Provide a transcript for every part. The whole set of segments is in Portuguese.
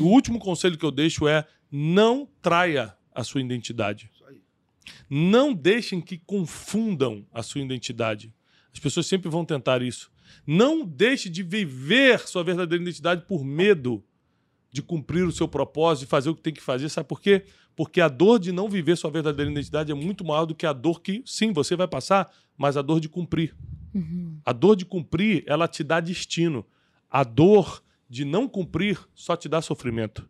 O último conselho que eu deixo é não traia a sua identidade. Não deixem que confundam a sua identidade. As pessoas sempre vão tentar isso. Não deixe de viver sua verdadeira identidade por medo de cumprir o seu propósito, de fazer o que tem que fazer. Sabe por quê? Porque a dor de não viver sua verdadeira identidade é muito maior do que a dor que, sim, você vai passar, mas a dor de cumprir. Uhum. A dor de cumprir, ela te dá destino. A dor de não cumprir só te dá sofrimento.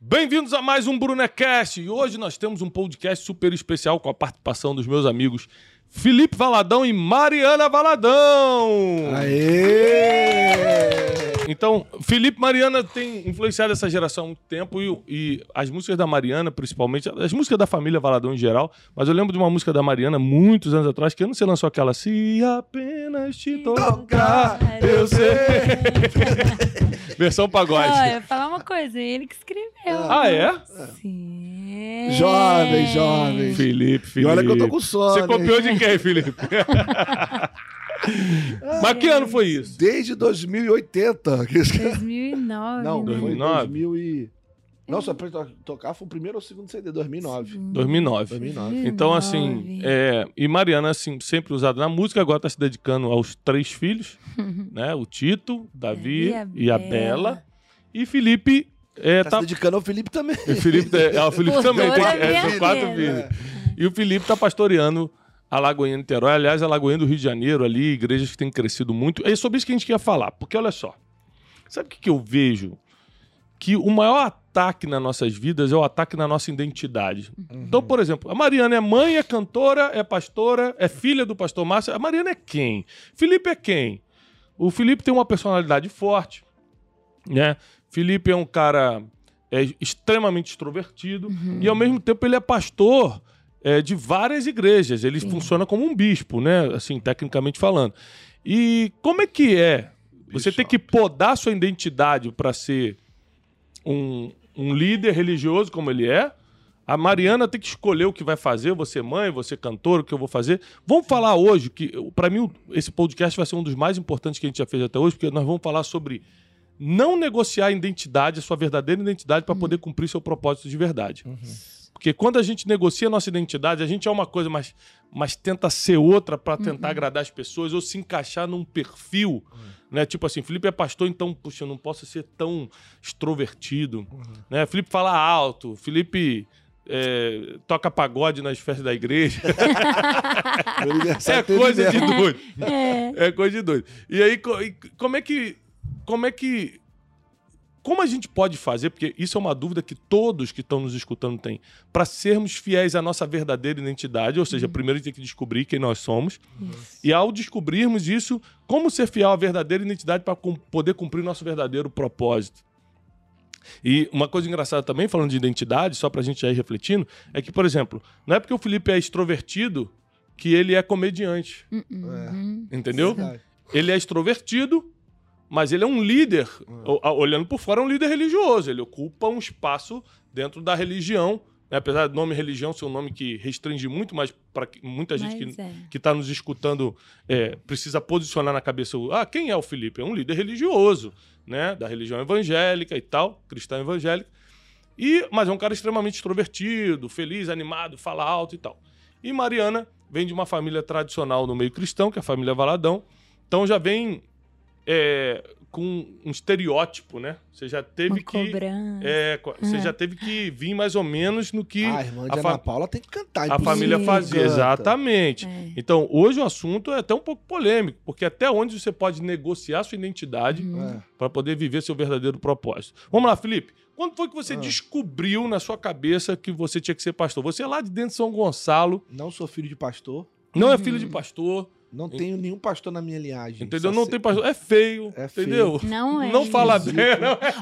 Bem-vindos a mais um Brunecast e hoje nós temos um podcast super especial com a participação dos meus amigos Felipe Valadão e Mariana Valadão. Aê! Então, Felipe Mariana tem influenciado essa geração há muito tempo e, e, as músicas da Mariana, principalmente, as músicas da família Valadão em geral, mas eu lembro de uma música da Mariana muitos anos atrás, que ano você lançou aquela Se apenas te tocar, eu sei. Versão pagode. Olha, eu vou falar uma coisa, ele que escreveu. Ah, é? Sim. Jovem, jovem. Felipe, Felipe. E olha que eu tô com sono. Você copiou de quem, Felipe? Mas que ano foi isso? Desde 2080. 2009. Não, né? foi 2009? 2000 e... Não, só pra tocar foi o primeiro ou o segundo CD, 2009. 2009. 2009. Então, assim, é, e Mariana, assim, sempre usada na música, agora está se dedicando aos três filhos, né? O Tito, Davi E a e a Bela. E Felipe é, Tá, tá, se dedicando ao Felipe também. o Felipe, é, o Felipe Por também tem é, quatro filhos. E o Felipe tá pastoreando a Lagoinha Niterói. Aliás, a Lagoinha do Rio de Janeiro ali, igrejas que têm crescido muito. É sobre isso que a gente quer falar. Porque olha só, sabe o que, que eu vejo? Que o maior ataque nas nossas vidas é o ataque na nossa identidade. Então, por exemplo, a Mariana é mãe, é cantora, é pastora, é filha do pastor Márcio. A Mariana é quem? Felipe é quem? O Felipe tem uma personalidade forte, né? Felipe é um cara é, extremamente extrovertido e ao mesmo tempo ele é pastor é, de várias igrejas. Ele funciona como um bispo, né? Assim, tecnicamente falando. E como é que é? Você tem que podar sua identidade para ser um, um líder religioso como ele é. A Mariana tem que escolher o que vai fazer, você mãe, você cantor, o que eu vou fazer. Vamos falar hoje, que para mim esse podcast vai ser um dos mais importantes que a gente já fez até hoje, porque nós vamos falar sobre não negociar a identidade, a sua verdadeira identidade, para poder cumprir seu propósito de verdade. Porque quando a gente negocia a nossa identidade, a gente é uma coisa, mas, mas tenta ser outra para tentar agradar as pessoas ou se encaixar num perfil. Né? Tipo assim, Felipe é pastor, então, puxa, eu não posso ser tão extrovertido. Né? Felipe fala alto, Felipe é, toca pagode nas festas da igreja. É coisa de doido. É. É coisa de doido. E aí, co- e como é que. Como é que. Como a gente pode fazer, porque isso é uma dúvida que todos que estão nos escutando têm, para sermos fiéis à nossa verdadeira identidade, ou seja, primeiro a gente tem que descobrir quem nós somos, e ao descobrirmos isso, como ser fiel à verdadeira identidade para poder cumprir nosso verdadeiro propósito. E uma coisa engraçada também, falando de identidade, só pra gente já ir refletindo, é que, por exemplo, não é porque o Felipe é extrovertido que ele é comediante. Uhum. Entendeu? Verdade. Ele é extrovertido, mas ele é um líder. A- Olhando por fora, é um líder religioso. Ele ocupa um espaço dentro da religião. né? Apesar do nome religião ser um nome que restringe muito mais para muita gente Mas que é. que está nos escutando é, precisa posicionar na cabeça o, ah, quem é o Felipe? É um líder religioso, né? Da religião evangélica e tal, cristã evangélica. E, mas é um cara extremamente extrovertido, feliz, animado, fala alto e tal. E Mariana vem de uma família tradicional no meio cristão, que é a família Valadão. Então já vem é, com um estereótipo, né? Você já teve Uma que. cobrança. é, você já teve que vir mais ou menos no que Ah, a irmã de a, Ana Paula tem que cantar. a família fazia. Canta. Exatamente. É. Então, hoje o assunto é até um pouco polêmico, porque até onde você pode negociar sua identidade É. para poder viver seu verdadeiro propósito. Vamos lá, Felipe. Quando foi que você Ah. descobriu na sua cabeça que você tinha que ser pastor? Você é lá de dentro de São Gonçalo, Não sou filho de pastor. não é filho de pastor, Não tenho nenhum pastor na minha linhagem. Entendeu? Não sei- tem pastor. É feio. É feio. entendeu? Não é. Não fala isso. bem. É.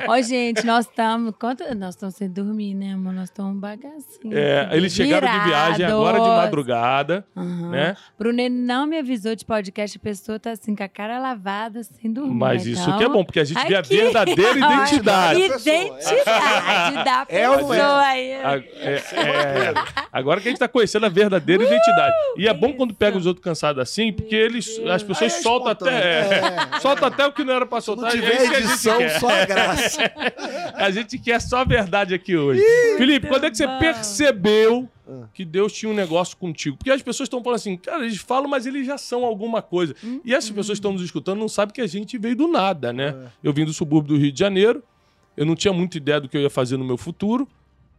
Ó, gente, nós estamos. Quanto... Nós estamos sem dormir, né, amor? Nós estamos bagacinho. É, eles chegaram de viagem agora de madrugada, Aham. né? Bruno ele não me avisou de podcast, a pessoa tá assim, com a cara lavada, sem dormir. Mas isso então... que é bom, porque a gente vê a Aqui. verdadeira identidade. Identidade da É é? pessoa aí. A- é- é, agora que a gente tá conhecendo a verdadeira identidade. E é bom quando pega os outros cansados assim, porque eles, as pessoas Aí é soltam espontâneo. até. É. Soltam até o que não era pra Se não soltar. é tiver que gente edição, quer. só a graça. A gente quer só a verdade aqui hoje. Felipe, quando é que você percebeu Ah. que Deus tinha um negócio contigo? Porque as pessoas estão falando assim, cara, eles falam, mas eles já são alguma coisa. E essas pessoas que estão nos escutando não sabem que a gente veio do nada, né? É. Eu vim do subúrbio do Rio de Janeiro, eu não tinha muita ideia do que eu ia fazer no meu futuro.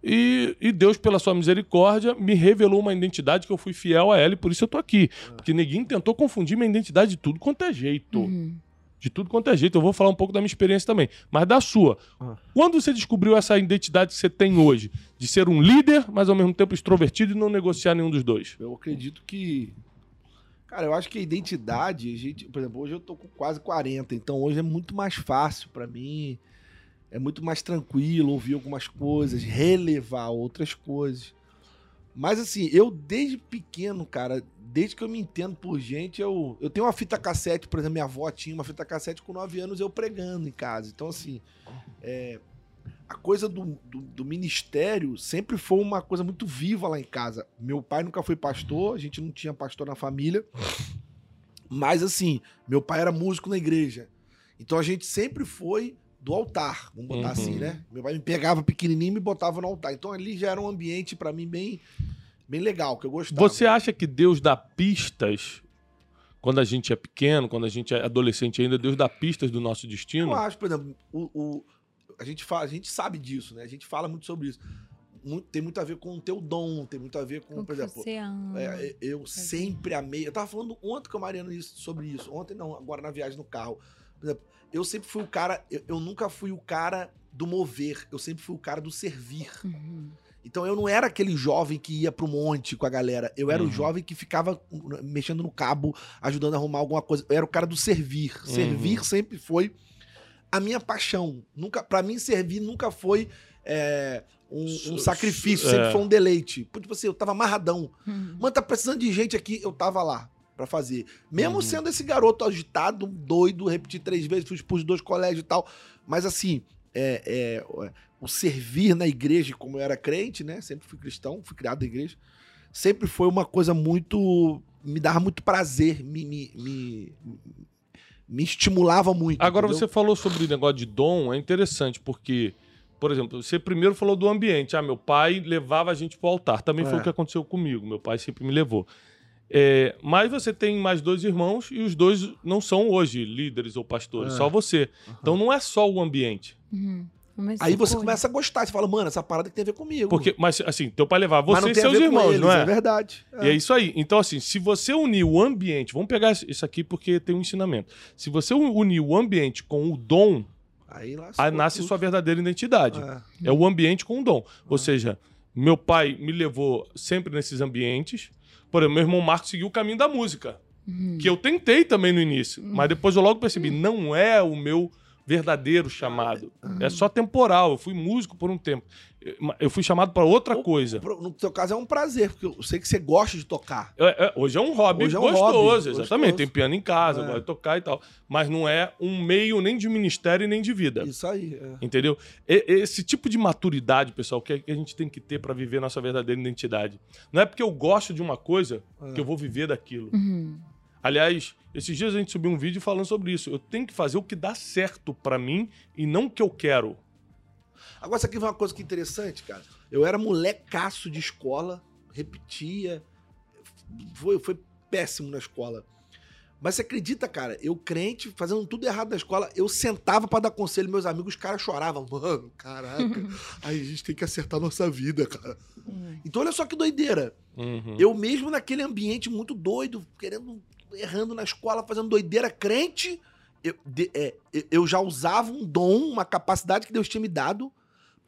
E, e Deus, pela sua misericórdia, me revelou uma identidade que eu fui fiel a ela e por isso eu tô aqui. Porque ninguém tentou confundir minha identidade de tudo quanto é jeito. Uhum. De tudo quanto é jeito. Eu vou falar um pouco da minha experiência também. Mas da sua. Ah. Quando você descobriu essa identidade que você tem hoje? De ser um líder, mas ao mesmo tempo extrovertido e não negociar nenhum dos dois. Eu acredito que. Cara, eu acho que a identidade, a gente, por exemplo, hoje eu tô com quase 40, então hoje é muito mais fácil pra mim. É muito mais tranquilo ouvir algumas coisas, relevar outras coisas. Mas assim, eu desde pequeno, cara, desde que eu me entendo por gente, eu, eu tenho uma fita cassete, por exemplo, minha avó tinha uma fita cassete com 9 anos eu pregando em casa. Então, assim, é, a coisa do, do, do ministério sempre foi uma coisa muito viva lá em casa. Meu pai nunca foi pastor, a gente não tinha pastor na família. Mas assim, meu pai era músico na igreja. Então a gente sempre foi do altar, vamos botar Uhum. assim, né? Meu pai me pegava pequenininho e me botava no altar. Então ali já era um ambiente pra mim bem bem legal, que eu gostava. Você acha que Deus dá pistas quando a gente é pequeno, quando a gente é adolescente ainda? Deus dá pistas do nosso destino? Eu acho, por exemplo, o, o- a, gente fala, a gente sabe disso, né? A gente fala muito sobre isso. Muito- tem muito a ver com o teu dom, tem muito a ver com, O por exemplo, ama. É, eu sempre amei. Eu tava falando ontem com a Mariana isso- sobre isso. Ontem não, agora na viagem no carro. Por exemplo, eu sempre fui o cara. Eu, eu nunca fui o cara do mover. Eu sempre fui o cara do servir. Uhum. Então eu não era aquele jovem que ia pro monte com a galera. Eu era Uhum. o jovem que ficava uh, mexendo no cabo, ajudando a arrumar alguma coisa. Eu era o cara do servir. Uhum. Servir sempre foi a minha paixão. Nunca, para mim, servir nunca foi é, um, um sacrifício, sempre é. foi um deleite. Tipo assim, eu tava amarradão. Uhum. Mano, tá precisando de gente aqui, eu tava lá pra fazer. Mesmo Uhum. sendo esse garoto agitado, doido, repetir três vezes, fui expulso de dois colégios e tal. Mas assim, é, é, o servir na igreja, como eu era crente, né? Sempre fui cristão, fui criado na igreja. Sempre foi uma coisa muito. Me dava muito prazer, me, me, me, me estimulava muito. Agora entendeu? você falou sobre o negócio de dom, é interessante, porque, por exemplo, você primeiro falou do ambiente. Ah, meu pai levava a gente pro altar. Também foi É. o que aconteceu comigo. Meu pai sempre me levou. É, mas você tem mais dois irmãos e os dois não são hoje líderes ou pastores, É. só você. Então não é só o ambiente. Uhum. Aí você com- começa a gostar, você fala, mano, essa parada que tem a ver comigo. Porque, mas assim, teu pai levava Mas você e seus irmãos, eles, não é? É verdade. E é isso aí. Então, assim, se você unir o ambiente, vamos pegar isso aqui porque tem um ensinamento. Se você unir o ambiente com o dom, Aí, aí nasce sua verdadeira identidade. É. É o ambiente com o dom. Ou seja, meu pai me levou sempre nesses ambientes. Por exemplo, meu irmão Marcos seguiu o caminho da música. Uhum. Que eu tentei também no início. Mas depois eu logo percebi, não é o meu verdadeiro chamado. É só temporal. Eu fui músico por um tempo. Eu fui chamado para outra coisa. Pro- No seu caso é um prazer, porque eu sei que você gosta de tocar. É, é, hoje é um hobby Hoje é um gostoso, hobby, exatamente. gostoso. Tem piano em casa, É. gosto de tocar e tal. Mas não é um meio nem de ministério e nem de vida. Isso aí. é. Entendeu? E- Esse tipo de maturidade, pessoal, que a gente tem que ter para viver nossa verdadeira identidade. Não é porque eu gosto de uma coisa É. que eu vou viver daquilo. Uhum. Aliás, esses dias a gente subiu um vídeo falando sobre isso. Eu tenho que fazer o que dá certo para mim e não o que eu quero. Agora, isso aqui foi uma coisa que é interessante, cara. Eu era molecaço de escola, repetia. Foi, foi péssimo na escola. Mas você acredita, cara? Eu crente, fazendo tudo errado na escola, eu sentava pra dar conselho, meus amigos, os caras choravam. Mano, caraca, aí a gente tem que acertar a nossa vida, cara. Uhum. Então olha só que doideira. Uhum. Eu mesmo naquele ambiente muito doido, querendo, errando na escola, fazendo doideira crente, eu, de- é, eu- já usava um dom, uma capacidade que Deus tinha me dado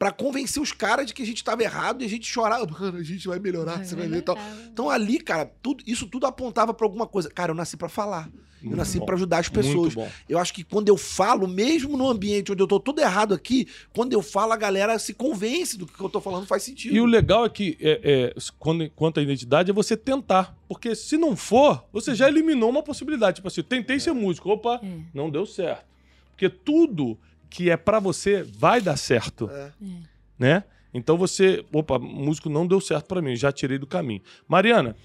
pra convencer os caras de que a gente tava errado e a gente chorava. Mano, a gente vai melhorar, você vai ver e tal. Então ali, cara, tudo, isso tudo apontava pra alguma coisa. Cara, eu nasci pra falar. Eu Muito nasci bom. pra ajudar as pessoas. Muito bom. Eu acho que quando eu falo, mesmo no ambiente onde eu tô tudo errado aqui, quando eu falo, a galera se convence do que eu tô falando faz sentido. E o legal é que, é, é, quando, quanto à identidade, é você tentar. Porque se não for, você já eliminou uma possibilidade. Tipo assim, tentei ser músico. Opa, É. não deu certo. Porque tudo que é pra você vai dar certo. É. Né? Então você, opa, músico não deu certo pra mim, já tirei do caminho. Mariana,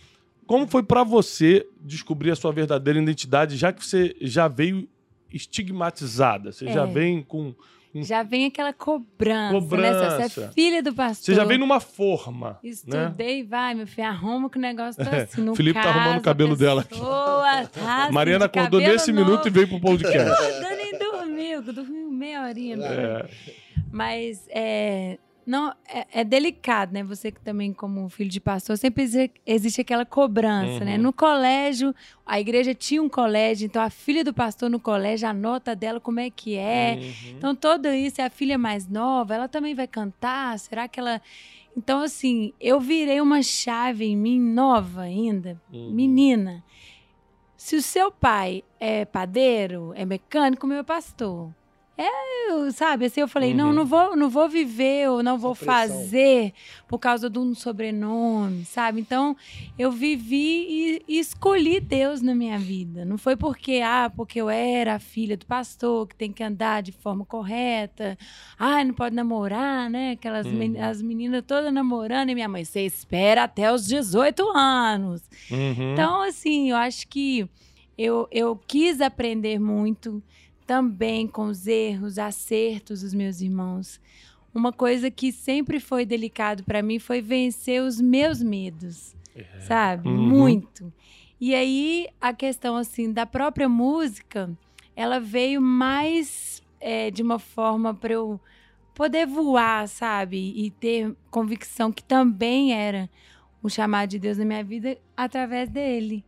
como foi pra você descobrir a sua verdadeira identidade, já que você já veio estigmatizada? Você já É. vem com. Já vem aquela cobrança, né? Cobrança. Você é filha do pastor. Você já vem numa forma. Né? Estudei, vai, meu filho, arruma que o negócio tá assim. No Felipe tá arrumando o caso, cabelo dela pessoa Tá assim, Mariana acordou nesse novo. minuto e veio pro podcast. Ainda nem dormiu, que eu dormi meia horinha. né? É. Mas é, não, é, é delicado, né? Você que também, como filho de pastor, sempre exi- existe aquela cobrança, né? Uhum. No colégio, a igreja tinha um colégio, então a filha do pastor no colégio, a nota dela, como é que é? Uhum. Então, tudo isso, é a filha mais nova, ela também vai cantar? Será que ela. Então, assim, eu virei uma chave em mim, nova ainda, Uhum. menina. Se o seu pai é padeiro, é mecânico, meu é pastor. É, eu, sabe, assim, eu falei, não, Uhum. não vou, não vou viver ou não vou Essa pressão. fazer por causa de um sobrenome, sabe? Então, eu vivi e, e escolhi Deus na minha vida. Não foi porque, ah, porque eu era a filha do pastor, que tem que andar de forma correta. Ah, não pode namorar, né? Aquelas Uhum. men- as meninas todas namorando. E minha mãe, você espera até os 18 anos. Uhum. Então, assim, eu acho que eu, eu quis aprender muito também com os erros, acertos dos meus irmãos. Uma coisa que sempre foi delicado para mim foi vencer os meus medos, sabe? Uhum. Muito. E aí, a questão, assim, da própria música, ela veio mais é, de uma forma para eu poder voar, sabe? E ter convicção que também era o chamado de Deus na minha vida através dele.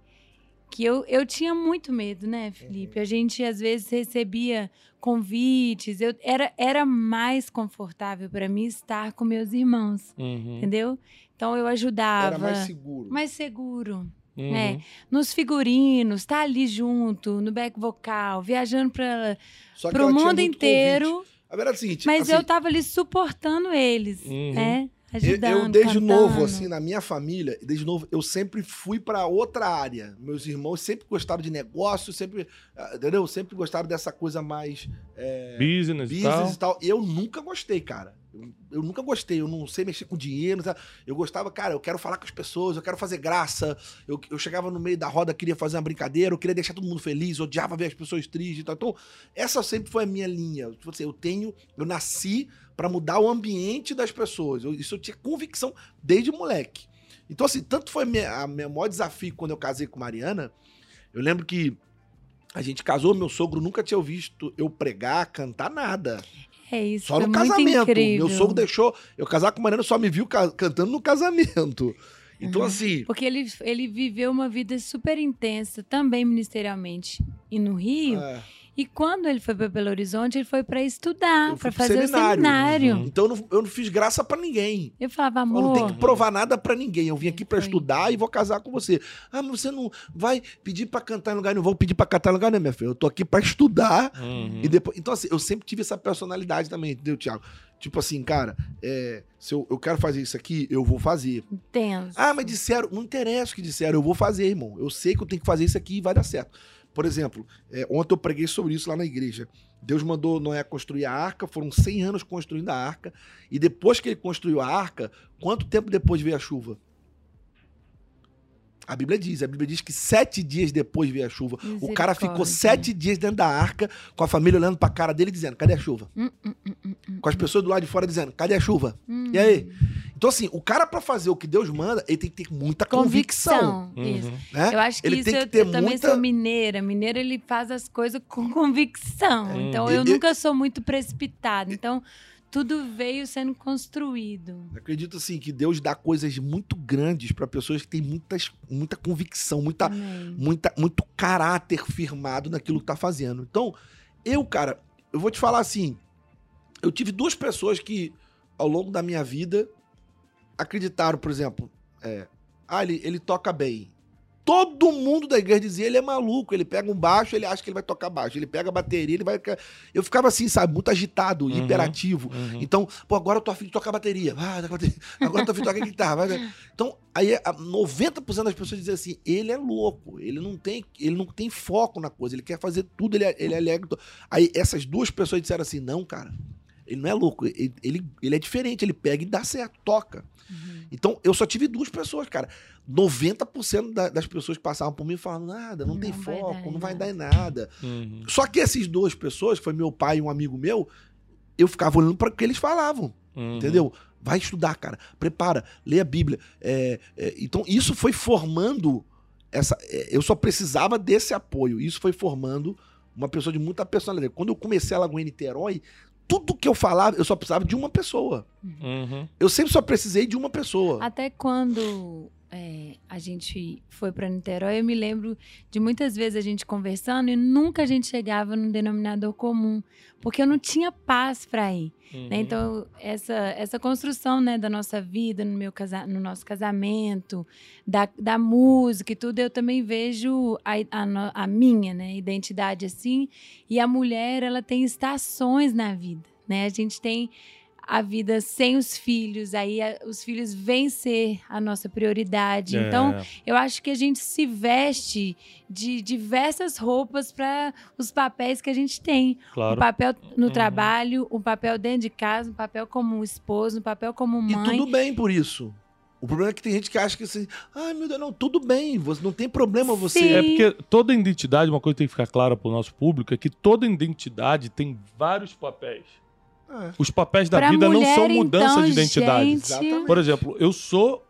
Que eu, eu tinha muito medo, né, Felipe? A gente às vezes recebia convites, eu era, era mais confortável para mim estar com meus irmãos, Uhum. entendeu? Então eu ajudava, Era mais seguro. mais seguro. Uhum. É. Nos figurinos, tá ali junto, no back vocal, viajando para tinha mundo inteiro. convite. A verdade é a seguinte, Mas assim, eu tava ali suportando eles, Uhum. né? Eu, Ajudando, eu desde cantando. novo, assim, na minha família, desde novo, eu sempre fui pra outra área. Meus irmãos sempre gostaram de negócio, sempre, ah, entendeu? Sempre gostaram dessa coisa mais Business, e tal. business e tal. Eu nunca gostei, cara. Eu, eu nunca gostei, eu não sei mexer com dinheiro. sabe? Eu gostava, cara, eu quero falar com as pessoas, eu quero fazer graça. Eu, eu chegava no meio da roda, queria fazer uma brincadeira, eu queria deixar todo mundo feliz, odiava ver as pessoas tristes e tal. Então, essa sempre foi a minha linha. Tipo assim, eu tenho, eu nasci pra mudar o ambiente das pessoas. Eu- isso eu tinha convicção desde moleque. Então, assim, tanto foi a meu maior desafio quando eu casei com Mariana. Eu lembro que a gente casou, meu sogro nunca tinha visto eu pregar, cantar nada. É isso, Só foi no casamento. incrível. Meu sogro deixou eu casar com Mariana, só me viu ca- cantando no casamento. Então, Uhum. assim, Porque ele, ele viveu uma vida super intensa, também ministerialmente, e no Rio. é, E quando ele foi para Belo Horizonte, ele foi para estudar, Eu para fazer seminário. o seminário. Uhum. então eu não, eu não fiz graça pra ninguém. Eu falava, Eu amor, não tenho que provar nada pra ninguém. Eu vim aqui pra Foi. estudar e vou casar com você. Ah, mas você não vai pedir pra cantar em lugar, não vou pedir pra cantar em lugar, não, minha filha. Eu tô aqui pra estudar Uhum. E depois, então, assim, eu sempre tive essa personalidade também, entendeu, Thiago? Tipo assim, cara, é, se eu, eu quero fazer isso aqui, eu vou fazer. intenso. Ah, mas disseram, não interessa o que disseram, eu vou fazer, irmão. Eu sei que eu tenho que fazer isso aqui e vai dar certo. Por exemplo, é, ontem eu preguei sobre isso lá na igreja. Deus mandou Noé construir a arca, foram 100 anos construindo a arca, e depois que ele construiu a arca, quanto tempo depois veio a chuva? A Bíblia diz, a Bíblia diz que sete dias depois veio a chuva. O cara ficou sete dias dentro da arca, com a família olhando pra cara dele dizendo: cadê a chuva? Hum, hum, hum, hum, hum, Com as pessoas do lado de fora dizendo: cadê a chuva? hum. E aí? Então, assim, o cara pra fazer o que Deus manda, ele tem que ter muita convicção. Convicção. Uhum. né? Eu acho que ele isso tem que eu, ter eu também muita. sou mineira. Mineiro ele faz as coisas com convicção. Hum. Então eu E- e- nunca sou muito precipitada. Então tudo veio sendo construído. Acredito, assim, que Deus dá coisas muito grandes pra pessoas que têm muitas, muita convicção, muita, Amém. muita, muito caráter firmado naquilo que tá fazendo. Então, eu, cara, eu vou te falar assim, eu tive duas pessoas que ao longo da minha vida, acreditaram, por exemplo, é, ah, ele, ele toca bem. Todo mundo da igreja dizia, ele é maluco, ele pega um baixo, ele acha que ele vai tocar baixo, ele pega a bateria, ele vai... Eu ficava assim, sabe, muito agitado, Uhum, hiperativo. uhum. Então, pô, agora eu tô afim de tocar bateria. Ah, bateria. Agora eu tô afim de tocar guitarra. Vai. Então, aí a 90% das pessoas dizem assim, ele é louco, ele não tem, ele não tem foco na coisa, ele quer fazer tudo, ele é, ele é alegre. Aí essas duas pessoas disseram assim, não, cara, ele não é louco, ele, ele, ele é diferente, ele pega e dá certo, toca. Então, eu só tive duas pessoas, cara. 90% da- das pessoas que passavam por mim falavam, nada, não, tem Não vai foco, não vai nada." dar em nada. Uhum. Só que essas duas pessoas, que foi meu pai e um amigo meu, eu ficava olhando para o que eles falavam. Uhum. Entendeu? Vai estudar, cara. Prepara, lê a Bíblia. É, é, então, isso foi formando. essa. é, eu só precisava desse apoio. Isso foi formando uma pessoa de muita personalidade. Quando eu comecei a Lagoa em Niterói, tudo que eu falava, eu só precisava de uma pessoa. Uhum. Eu sempre só precisei de uma pessoa. Até quando é, a gente foi para Niterói, eu me lembro de muitas vezes a gente conversando e nunca a gente chegava num denominador comum, porque eu não tinha paz para ir. Uhum. né? Então, essa, essa construção né, da nossa vida, no, meu casa, no nosso casamento, da, da música e tudo, eu também vejo a, a, a minha né, identidade assim. E a mulher, ela tem estações na vida. Né? A gente tem a vida sem os filhos, aí a- os filhos vêm ser a nossa prioridade. Então, É. eu acho que a gente se veste de diversas roupas para os papéis que a gente tem. claro. O papel no Uhum. trabalho, o papel dentro de casa, o papel como esposo, o papel como E mãe. tudo bem por isso. O problema é que tem gente que acha que assim, ai meu Deus, não, tudo bem, você não tem problema você. Sim. É porque toda identidade, uma coisa que tem que ficar clara para o nosso público, é que toda identidade tem vários papéis. É. Os papéis da Pra vida não mulher, são mudança então, de identidade. gente, Exatamente. Por exemplo, eu sou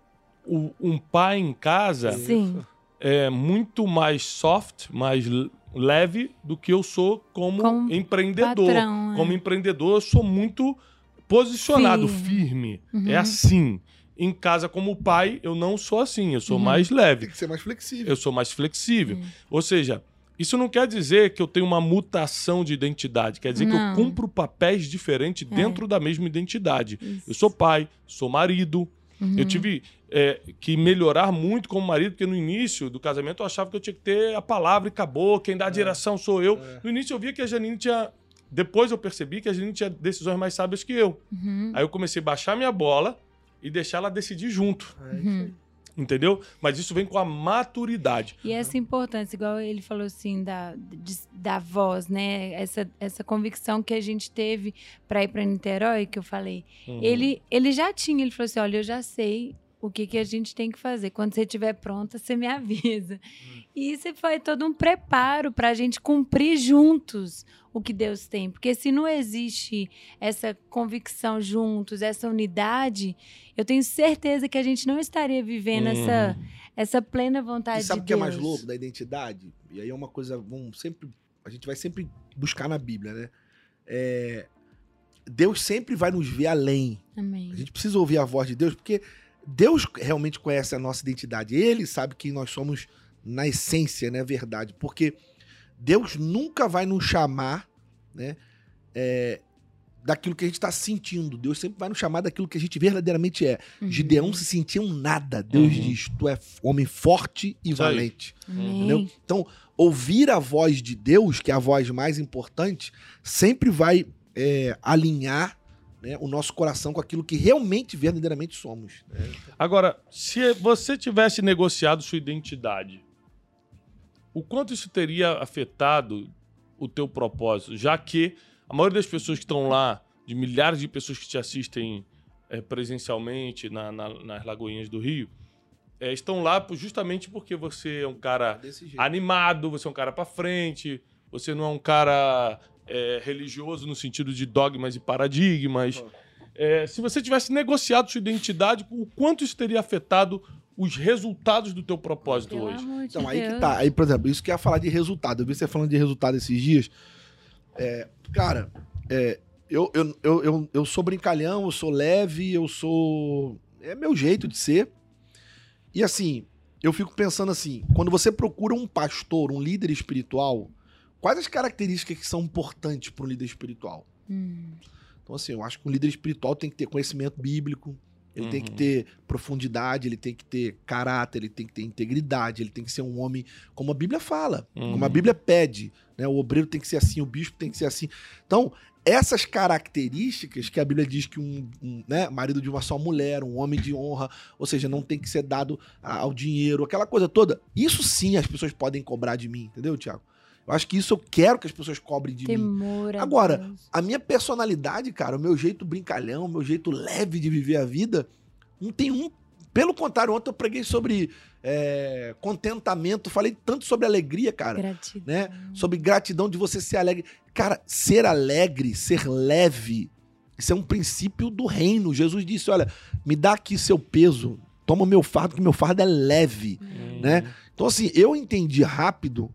o- um pai em casa Sim. é muito mais soft, mais leve do que eu sou como, Como empreendedor. patrão, é. Como empreendedor, eu sou muito posicionado, Firme. firme. Uhum. É assim. Em casa, como pai, eu não sou assim. Eu sou Uhum. mais leve. Tem que ser mais flexível. Eu sou mais flexível. Hum. Ou seja, isso não quer dizer que eu tenho uma mutação de identidade. Quer dizer que eu Não. cumpro papéis diferentes É. dentro da mesma identidade. Isso. Eu sou pai, sou marido. Uhum. Eu tive é, que melhorar muito como marido, porque no início do casamento eu achava que eu tinha que ter a palavra e acabou. Quem dá a direção sou eu. É. No início eu via que a Janine tinha. Depois eu percebi que a Janine tinha decisões mais sábias que eu. Uhum. Aí eu comecei a baixar minha bola e deixar ela decidir junto. É isso aí. Entendeu? Mas isso vem com a maturidade. E essa importância, igual ele falou assim, da, de- da voz, né? Essa, essa convicção que a gente teve para ir para Niterói, que eu falei. Uhum. Ele, ele já tinha, ele falou assim: olha, eu já sei o que, que a gente tem que fazer. Quando você estiver pronta, você me avisa. E isso foi todo um preparo para a gente cumprir juntos o que Deus tem. Porque se não existe essa convicção juntos, essa unidade, eu tenho certeza que a gente não estaria vivendo Uhum. essa, essa plena vontade E sabe de o que é Deus. mais louco da identidade? E aí é uma coisa, vamos sempre, a gente vai sempre buscar na Bíblia, né? É, Deus sempre vai nos ver além. Amém. A gente precisa ouvir a voz de Deus, porque Deus realmente conhece a nossa identidade. Ele sabe quem nós somos na essência, né? Verdade. Porque Deus nunca vai nos chamar, né? é, daquilo que a gente está sentindo. Deus sempre vai nos chamar daquilo que a gente verdadeiramente é. Uhum. Gideão se sentia um nada. Deus Uhum. diz: Tu é homem forte e Isso valente. Entendeu? Então, ouvir a voz de Deus, que é a voz mais importante, sempre vai é, alinhar né, o nosso coração com aquilo que realmente, verdadeiramente somos. né? Agora, se você tivesse negociado sua identidade, o quanto isso teria afetado o teu propósito? Já que a maioria das pessoas que estão lá, de milhares de pessoas que te assistem eh, presencialmente na- na- nas Lagoinhas do Rio, eh, estão lá justamente porque você é um cara jeito. animado, você é um cara pra frente, você não é um cara é, religioso no sentido de dogmas e paradigmas. É, se você tivesse negociado sua identidade, o quanto isso teria afetado os resultados do teu propósito Pelo hoje? amor de Então, aí que Deus. tá. Aí, por exemplo, isso que ia falar de resultado. Eu vi você falando de resultado esses dias. É, cara, é, eu, eu, eu, eu, eu sou brincalhão, eu sou leve, eu sou. É meu jeito de ser. E assim, eu fico pensando assim: quando você procura um pastor, um líder espiritual, quais as características que são importantes para um líder espiritual? Hum. Então, assim, eu acho que um líder espiritual tem que ter conhecimento bíblico, ele tem que Uhum. ter profundidade, ele tem que ter caráter, ele tem que ter integridade, ele tem que ser um homem como a Bíblia fala, como a Uhum. Bíblia pede. Né? O obreiro tem que ser assim, o bispo tem que ser assim. Então, essas características que a Bíblia diz que um, um, né, marido de uma só mulher, um homem de honra, ou seja, não tem que ser dado ao dinheiro, aquela coisa toda, isso sim as pessoas podem cobrar de mim, entendeu, Tiago? Eu acho que isso eu quero que as pessoas cobrem de mim. Temor. a Agora, Deus. A minha personalidade, cara, o meu jeito brincalhão, o meu jeito leve de viver a vida, não tem um. Pelo contrário, ontem eu preguei sobre é, contentamento, falei tanto sobre alegria, cara, Gratidão. né? Sobre gratidão de você ser alegre. Cara, ser alegre, ser leve, isso é um princípio do reino. Jesus disse: olha, me dá aqui seu peso, toma meu fardo, que meu fardo é leve. né? Então, assim, eu entendi rápido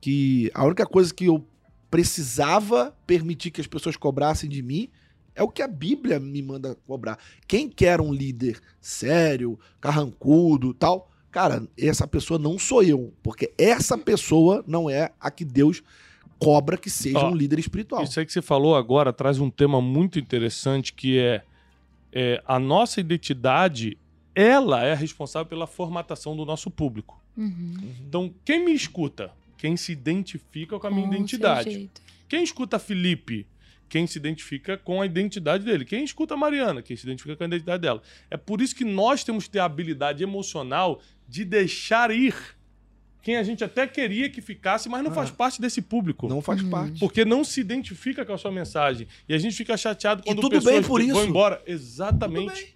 que a única coisa que eu precisava permitir que as pessoas cobrassem de mim é o que a Bíblia me manda cobrar. Quem quer um líder sério, carrancudo tal, cara, essa pessoa não sou eu, porque essa pessoa não é a que Deus cobra que seja Ó, um líder espiritual. Isso aí que você falou agora traz um tema muito interessante que é, é a nossa identidade, ela é responsável pela formatação do nosso público. Uhum. Então, quem me escuta? Quem se identifica com a minha Com identidade. Quem escuta Felipe? Quem se identifica com a identidade dele. Quem escuta Mariana? Quem se identifica com a identidade dela. É por isso que nós temos que ter a habilidade emocional de deixar ir quem a gente até queria que ficasse, mas não Ah. faz parte desse público. Não faz Uhum. parte. Porque não se identifica com a sua mensagem. E a gente fica chateado quando tudo pessoas bem por vão isso. embora. Tudo Exatamente. bem.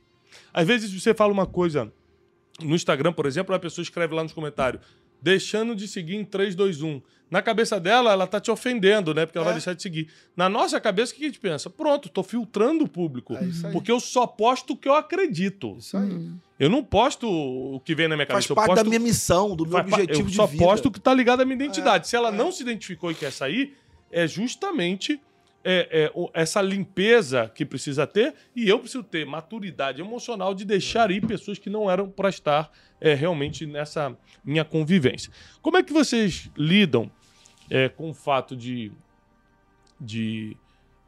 Às vezes você fala uma coisa no Instagram, por exemplo, a pessoa escreve lá nos comentários, deixando de seguir em 3, 2, 1. Na cabeça dela, ela tá te ofendendo, né? Porque ela É. vai deixar de seguir. Na nossa cabeça, o que a gente pensa? Pronto, tô filtrando o público. É isso aí. Porque eu só posto o que eu acredito. Isso aí. Uhum. Eu não posto o que vem na minha Faz cabeça. eu parte posto da minha missão, do meu Faz objetivo eu de só vida. posto o que tá ligado à minha identidade. É, Se ela é. não se identificou e quer sair, é justamente é, é, essa limpeza que precisa ter e eu preciso ter maturidade emocional de deixar ir pessoas que não eram para estar é, realmente nessa minha convivência. Como é que vocês lidam é, com o fato de, de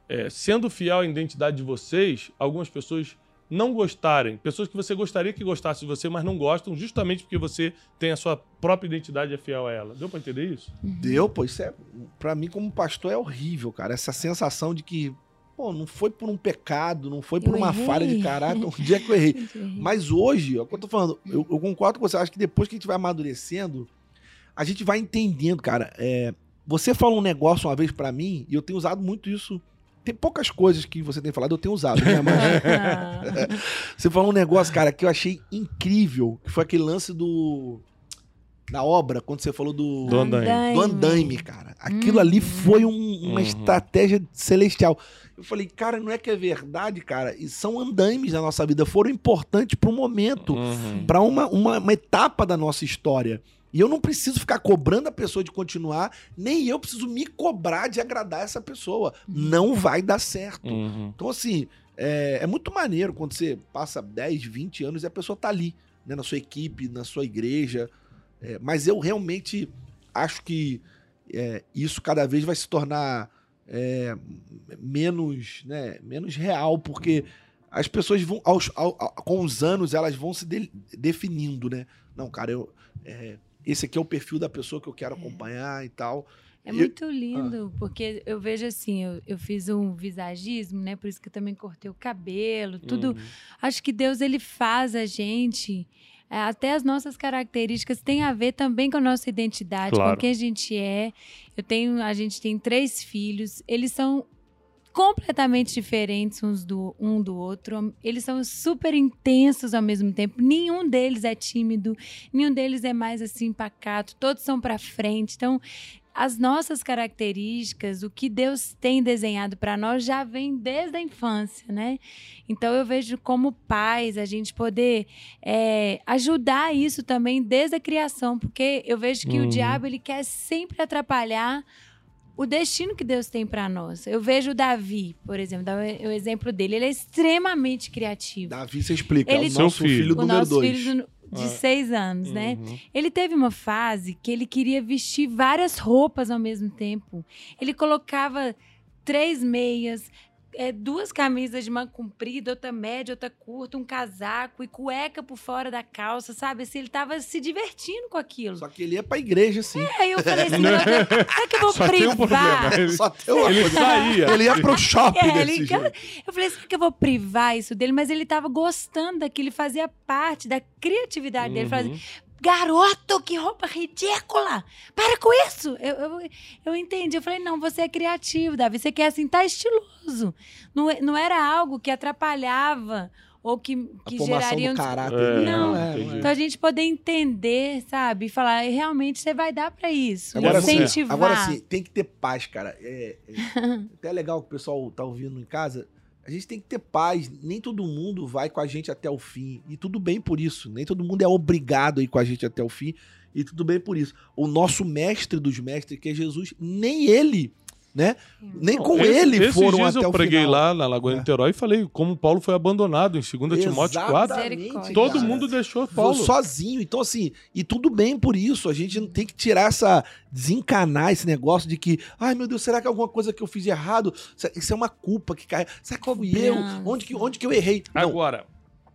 é, sendo fiel à identidade de vocês, algumas pessoas não gostarem, pessoas que você gostaria que gostassem de você, mas não gostam, justamente porque você tem a sua própria identidade e é fiel a ela. Deu pra entender isso? Deu, pô, isso é. Pra mim, como pastor, é horrível, cara. Essa sensação de que, pô, não foi por um pecado, não foi por Eu uma errei. falha de caráter, um dia que eu errei. Mas hoje, é o que eu tô falando, eu, eu concordo com você. Acho que depois que a gente vai amadurecendo, a gente vai entendendo, cara. É, você falou um negócio uma vez pra mim, e eu tenho usado muito isso. Tem poucas coisas que você tem falado, eu tenho usado, né? Mas você falou um negócio, cara, que eu achei incrível, que foi aquele lance do. Da obra, quando você falou do. Do andaime. do andaime, cara. Aquilo Hum. ali foi um- uma Uhum. estratégia celestial. Eu falei, cara, não é que é verdade, cara? E são andaimes na nossa vida, foram importantes para um momento, Uhum. para uma, uma, uma etapa da nossa história. E eu não preciso ficar cobrando a pessoa de continuar, nem eu preciso me cobrar de agradar essa pessoa. Não vai dar certo. Uhum. Então, assim, é, é muito maneiro quando você passa 10, 20 anos e a pessoa tá ali, né, na sua equipe, na sua igreja. É, mas eu realmente acho que é, isso cada vez vai se tornar é, menos, né, menos real, porque as pessoas vão, aos, ao- ao- com os anos, elas vão se de- definindo, né? Não, cara, eu, é, esse aqui é o perfil da pessoa que eu quero acompanhar e tal. É Eu- muito lindo, porque eu vejo assim, eu, eu fiz um visagismo, né? Por isso que eu também cortei o cabelo, tudo. Uhum. Acho que Deus ele faz a gente. é, Até as nossas características têm a ver também com a nossa identidade, Claro. com quem a gente é. Eu tenho, a gente tem três filhos. Eles são completamente diferentes uns do um do outro. Eles são super intensos ao mesmo tempo. Nenhum deles é tímido, nenhum deles é mais assim pacato. Todos são para frente. Então, as nossas características, o que Deus tem desenhado para nós já vem desde a infância, né? Então eu vejo como pais a gente poder é, ajudar isso também desde a criação, porque eu vejo que Uhum. o diabo ele quer sempre atrapalhar o destino que Deus tem para nós. Eu vejo o Davi, por exemplo, dá o exemplo dele, ele é extremamente criativo. Davi, você explica, Ele- é o nosso filho. filho, o número nosso dois. filho de Ah. seis anos, né? Uhum. Ele teve uma fase que ele queria vestir várias roupas ao mesmo tempo. Ele colocava três meias, é, duas camisas de manga comprida, outra média, outra curta, um casaco e cueca por fora da calça, sabe? Assim, ele tava se divertindo com aquilo. Só que ele ia pra igreja, sim. Aí eu falei assim, será que eu vou Só tem um privar? problema. Ele, Só tem uma ele coisa. saía. Ele ia pro shopping É, desse ele-. Eu falei, será que eu vou privar isso dele? Mas ele tava gostando daquilo, ele fazia parte da criatividade dele. Ele Uhum. assim, garoto, que roupa ridícula! Para com isso! Eu, eu, eu entendi. Eu falei, não, você é criativo, Davi. Você quer assim, tá estiloso. Não, é- não era algo que atrapalhava ou que, A que formação geraria... do um- caráter. É. Não. é, entendi. é. Então a gente poder entender, sabe? E falar, realmente você vai dar pra isso. Agora, sim, incentivar. agora sim, tem que ter paz, cara. É, é até legal que o pessoal tá ouvindo em casa. A gente tem que ter paz. Nem todo mundo vai com a gente até o fim. E tudo bem por isso. Nem todo mundo é obrigado a ir com a gente até o fim. E tudo bem por isso. O nosso mestre dos mestres, que é Jesus, nem ele, né? Nem com Esse- ele foram dias até eu o preguei final. lá na Lagoa É. Niterói e falei como Paulo foi abandonado em 2 Timóteo 4. Misericórdia. Todo cara. mundo deixou Foi Paulo. sozinho. Então, assim, e tudo bem por isso. A gente não tem que tirar essa. desencanar esse negócio de que, ai meu Deus, será que é alguma coisa que eu fiz errado? Isso é- Isso é uma culpa que cai. Será que fui eu? Onde que, onde que eu errei? Não, Agora,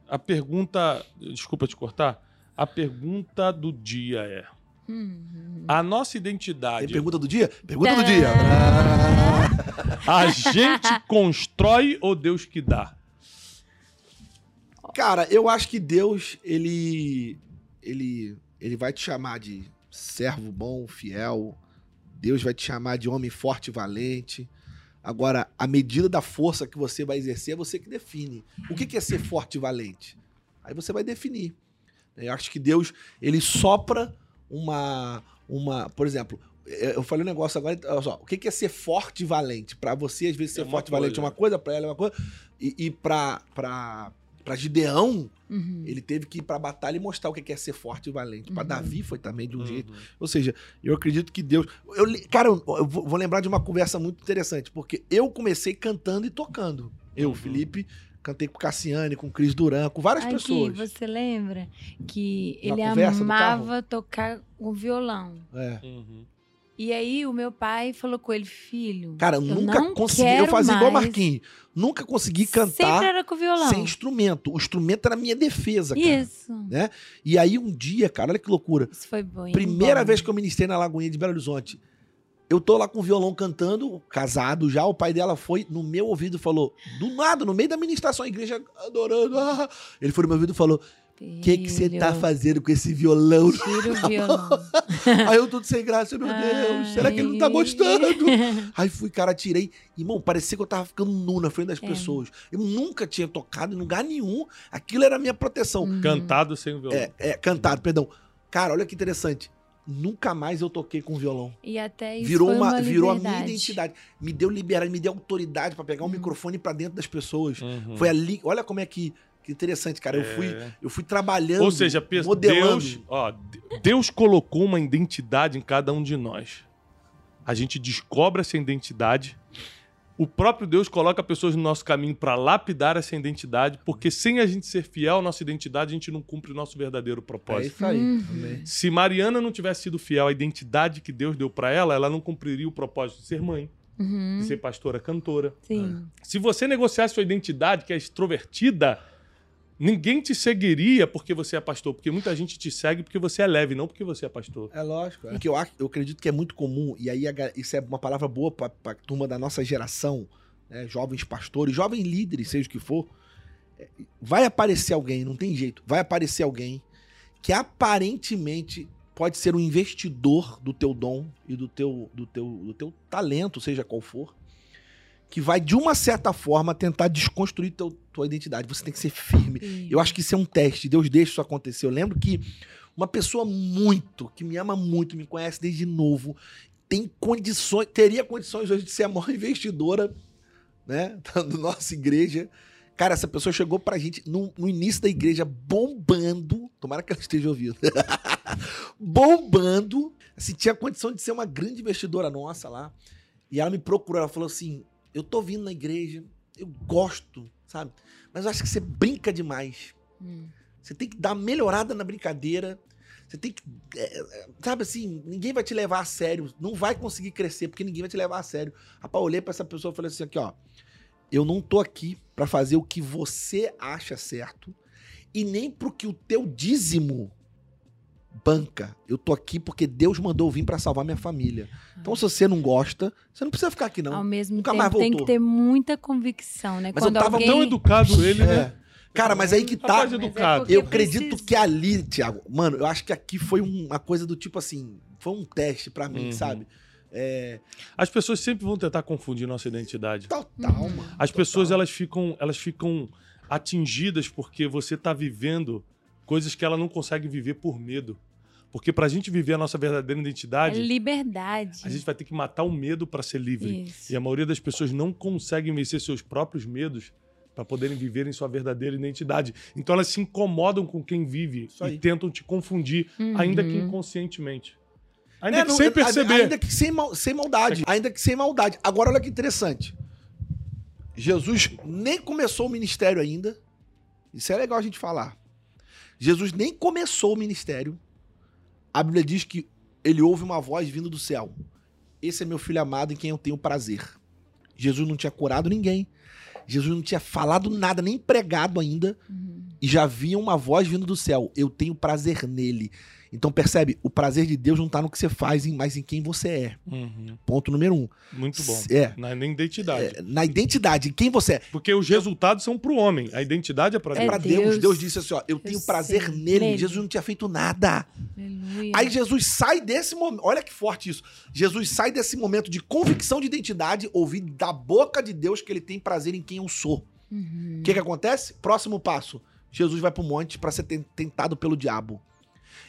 a pergunta. Desculpa te cortar. A pergunta do dia é: Hum. a nossa tem identidade, pergunta do dia? Pergunta do dia. a gente constrói ou Deus que dá? Cara, eu acho que Deus, ele. Ele. Ele vai te chamar de servo bom, fiel. Deus vai te chamar de homem forte e valente. Agora, a medida da força que você vai exercer é você que define. O que que é ser forte e valente? Aí você vai definir. Eu acho que Deus, ele sopra uma. uma por exemplo, eu falei um negócio agora, olha só, o que é ser forte e valente? Pra você, às vezes, ser É forte e valente é uma coisa, pra ela é uma coisa. E, e pra, pra, pra Gideão, Uhum. ele teve que ir pra batalha e mostrar o que é ser forte e valente. Pra Uhum. Davi foi também de um Uhum. jeito. Ou seja, eu acredito que Deus. Eu, cara, eu, vou lembrar de uma conversa muito interessante, porque eu comecei cantando e tocando. Eu, Uhum. Felipe, cantei com Cassiane, com Cris Duran, com várias Aqui, pessoas. você lembra que Na ele amava tocar o violão. É. Uhum. E aí o meu pai falou com ele, filho. Cara, eu nunca não consegui. Eu fazia igual. Marquinhos. Nunca consegui Sempre cantar era com violão. sem instrumento. O instrumento era a minha defesa, cara. Isso. E aí um dia, cara, olha que loucura. Isso foi bom. Primeira bom. vez que eu ministrei na Lagoinha de Belo Horizonte. Eu tô lá com o violão cantando, casado já, o pai dela foi no meu ouvido e falou, do nada, no meio da ministração, a igreja adorando. ah. Ele foi no meu ouvido e falou: O que que você tá fazendo com esse violão? Tira o violão. Aí eu tô sem graça, meu Deus, será que ele não tá Ai. gostando? Aí fui, cara, tirei. Irmão, parecia que eu tava ficando nu na frente das É. pessoas. Eu nunca tinha tocado em lugar nenhum. Aquilo era a minha proteção. Uhum. Cantado sem o violão. É, é, cantado, perdão. Cara, olha que interessante. Nunca mais eu toquei com violão. E até isso virou foi uma, uma virou a minha identidade. Me deu liberdade, me deu autoridade pra pegar o Hum. microfone pra dentro das pessoas. Uhum. Foi ali, olha como é que, que interessante, cara. Eu fui, É. eu fui trabalhando, Ou seja, modelando. Deus, ó, Deus colocou uma identidade em cada um de nós. A gente descobre essa identidade. O próprio Deus coloca pessoas no nosso caminho para lapidar essa identidade, porque sem a gente ser fiel à nossa identidade, a gente não cumpre o nosso verdadeiro É propósito. isso aí. Uhum. Se Mariana não tivesse sido fiel à identidade que Deus deu para ela, ela não cumpriria o propósito de ser mãe, Uhum. de ser pastora cantora. Sim. Se você negociasse sua identidade, que é extrovertida, ninguém te seguiria porque você é pastor. Porque muita gente te segue porque você é leve, não porque você é pastor. É lógico. É. Que eu, eu acredito que é muito comum, e aí a isso é uma palavra boa pra, pra turma da nossa geração, né, jovens pastores, jovens líderes, seja o que for. É, Vai aparecer alguém, não tem jeito, vai aparecer alguém que aparentemente pode ser um investidor do teu dom e do teu, do teu, do teu talento, seja qual for, que vai, de uma certa forma, tentar desconstruir teu, tua identidade. Você tem que ser firme. Eu acho que isso é um teste. Deus deixa isso acontecer. Eu lembro que uma pessoa muito, que me ama muito, me conhece desde novo, tem condições, teria condições hoje de ser a maior investidora, né, da nossa igreja. Cara, essa pessoa chegou pra gente no, no início da igreja bombando. Tomara que ela esteja ouvindo. bombando. Assim, tinha condição de ser uma grande investidora nossa lá. E ela me procurou, ela falou assim: Eu tô vindo na igreja, eu gosto, sabe? Mas eu acho que você brinca demais. Hum. Você tem que dar melhorada na brincadeira. Você tem que. é, é, sabe assim, ninguém vai te levar a sério. Não vai conseguir crescer, porque ninguém vai te levar a sério. Rapaz, eu olhei pra essa pessoa e falei assim: aqui, ó. eu não tô aqui pra fazer o que você acha certo e nem pro que o teu dízimo banca. Eu tô aqui porque Deus mandou eu vir pra salvar minha família. Então, se você não gosta, você não precisa ficar aqui, não. Ao mesmo Nunca tempo, mais tem que ter muita convicção, né? Mas eu Quando tava alguém... Tão educado ele, né? É. Cara, mas aí que tá. É Eu acredito que ali, Thiago, mano, eu acho que aqui foi um- uma coisa do tipo assim, foi um teste pra mim, Uhum. sabe? É, As pessoas sempre vão tentar confundir nossa identidade. total, Uhum. mano. As total. pessoas elas ficam, elas ficam atingidas porque você está vivendo coisas que ela não consegue viver por medo. Porque pra gente viver a nossa verdadeira É identidade, liberdade. a gente vai ter que matar o medo para ser livre. Isso. E a maioria das pessoas não conseguem vencer seus próprios medos para poderem viver em sua verdadeira identidade. Então elas se incomodam com quem vive Isso aí. e tentam te confundir, Uhum. ainda que inconscientemente. Ainda É, que não- sem a- perceber. Ainda que sem, mal- sem maldade. Ainda que sem maldade. Agora, olha que interessante. Jesus nem começou o ministério ainda. Isso é legal a gente falar. Jesus nem começou o ministério. A Bíblia diz que ele ouve uma voz vindo do céu. Esse é meu filho amado em quem eu tenho prazer. Jesus não tinha curado ninguém. Jesus não tinha falado nada, nem pregado ainda. Uhum. E já havia uma voz vindo do céu. Eu tenho prazer nele. Então percebe, o prazer de Deus não tá no que você faz, mas em quem você é. Uhum. Ponto número um. Muito bom. É. Na, na identidade. É, na identidade, em quem você é. Porque os resultados são pro homem. A identidade é para É Deus. pra Deus. Deus. Deus disse assim: ó, eu tenho prazer nele. Nele. Jesus não tinha feito nada. Aleluia. Aí Jesus sai desse momento. Olha que forte isso. Jesus sai desse momento de convicção de identidade, ouvir da boca de Deus que ele tem prazer em quem eu sou. Uhum. O que, que acontece? Próximo passo. Jesus vai pro monte para ser ten- tentado pelo diabo.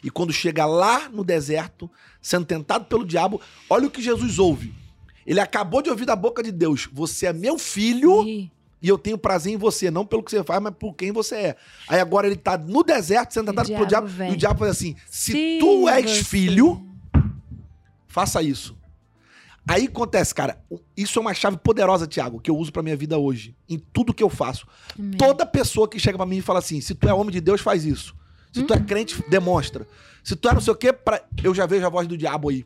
E quando chega lá no deserto, sendo tentado pelo diabo, olha o que Jesus ouve. Ele acabou de ouvir da boca de Deus: Você é meu filho Ih, e eu tenho prazer em você, não pelo que você faz, mas por quem você é. Aí agora ele tá no deserto, sendo tentado pelo diabo vem. e o diabo faz assim: Se, se tu és você- filho, faça isso. Aí acontece, cara, isso é uma chave poderosa, Tiago, que eu uso pra minha vida hoje, em tudo que eu faço. Amém. Toda pessoa que chega pra mim e fala assim: se tu é homem de Deus, faz isso. Se tu é crente, demonstra. Se tu é não sei o quê, pra... eu já vejo a voz do diabo aí.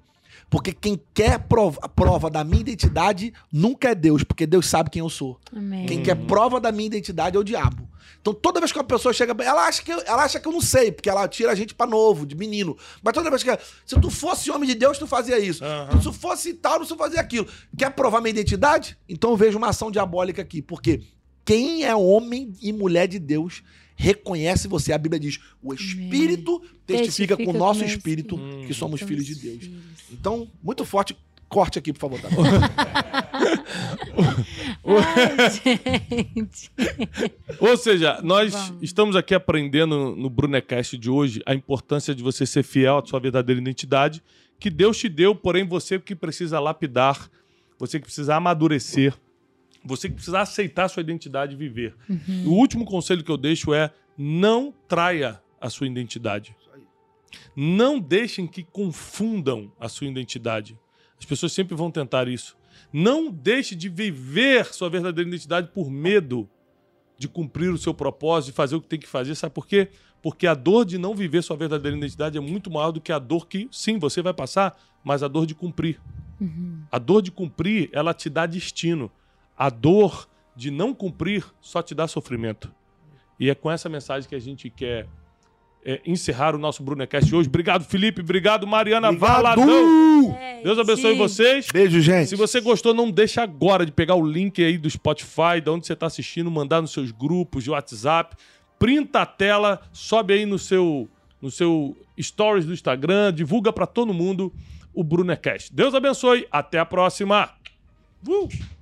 Porque quem quer prova, a prova da minha identidade nunca é Deus, porque Deus sabe quem eu sou. Amém. Quem quer prova da minha identidade é o diabo. Então toda vez que uma pessoa chega, ela acha que eu, ela acha que eu não sei, porque ela tira a gente pra novo, de menino. Mas toda vez que se tu fosse homem de Deus, tu fazia isso. Aham. Se tu fosse tal, tu fazia aquilo. Quer provar minha identidade? Então eu vejo uma ação diabólica aqui, porque quem é homem e mulher de Deus reconhece você. A Bíblia diz: "O espírito testifica, com o nosso meu espírito espírito. que somos Somos filhos de Deus". filhos. Então, muito forte corte aqui, por favor, tá? Ai, gente. Ou seja, nós Vamos. estamos aqui aprendendo no Brunecast de hoje a importância de você ser fiel à sua verdadeira identidade, que Deus te deu, porém você que precisa lapidar, você que precisa amadurecer, você que precisa aceitar a sua identidade e viver. O último conselho que eu deixo é não traia a sua identidade. Não deixem que confundam a sua identidade. As pessoas sempre vão tentar isso. Não deixe de viver sua verdadeira identidade por medo de cumprir o seu propósito, de fazer o que tem que fazer. Sabe por quê? Porque a dor de não viver sua verdadeira identidade é muito maior do que a dor que, sim, você vai passar, mas a dor de cumprir. A dor de cumprir, ela te dá destino. A dor de não cumprir só te dá sofrimento. E é com essa mensagem que a gente quer é, encerrar o nosso Brunecast hoje. Obrigado, Felipe. Obrigado, Mariana Valadão. Deus abençoe Gente. vocês. Beijo, gente. Se você gostou, não deixa agora de pegar o link aí do Spotify, de onde você está assistindo, mandar nos seus grupos de WhatsApp, printa a tela, sobe aí no seu, no seu stories do Instagram, divulga para todo mundo o Brunecast. Deus abençoe, até a próxima. Uh!